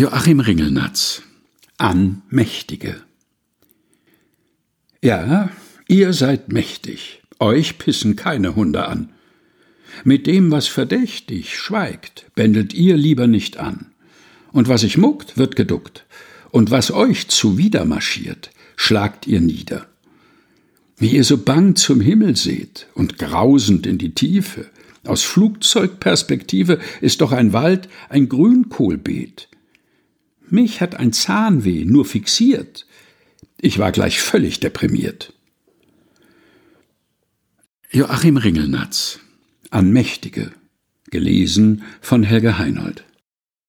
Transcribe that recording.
Joachim Ringelnatz An Mächtige Ja, ihr seid mächtig, euch pissen keine Hunde an. Mit dem, was verdächtig schweigt, bändelt ihr lieber nicht an. Und was sich muckt, wird geduckt. Und was euch zuwider marschiert, schlagt ihr nieder. Wie ihr so bang zum Himmel seht und grausend in die Tiefe, aus Flugzeugperspektive ist doch ein Wald ein Grünkohlbeet. Mich hat ein Zahnweh nur fixiert. Ich war gleich völlig deprimiert. Joachim Ringelnatz An Mächtige gelesen von Helge Heinold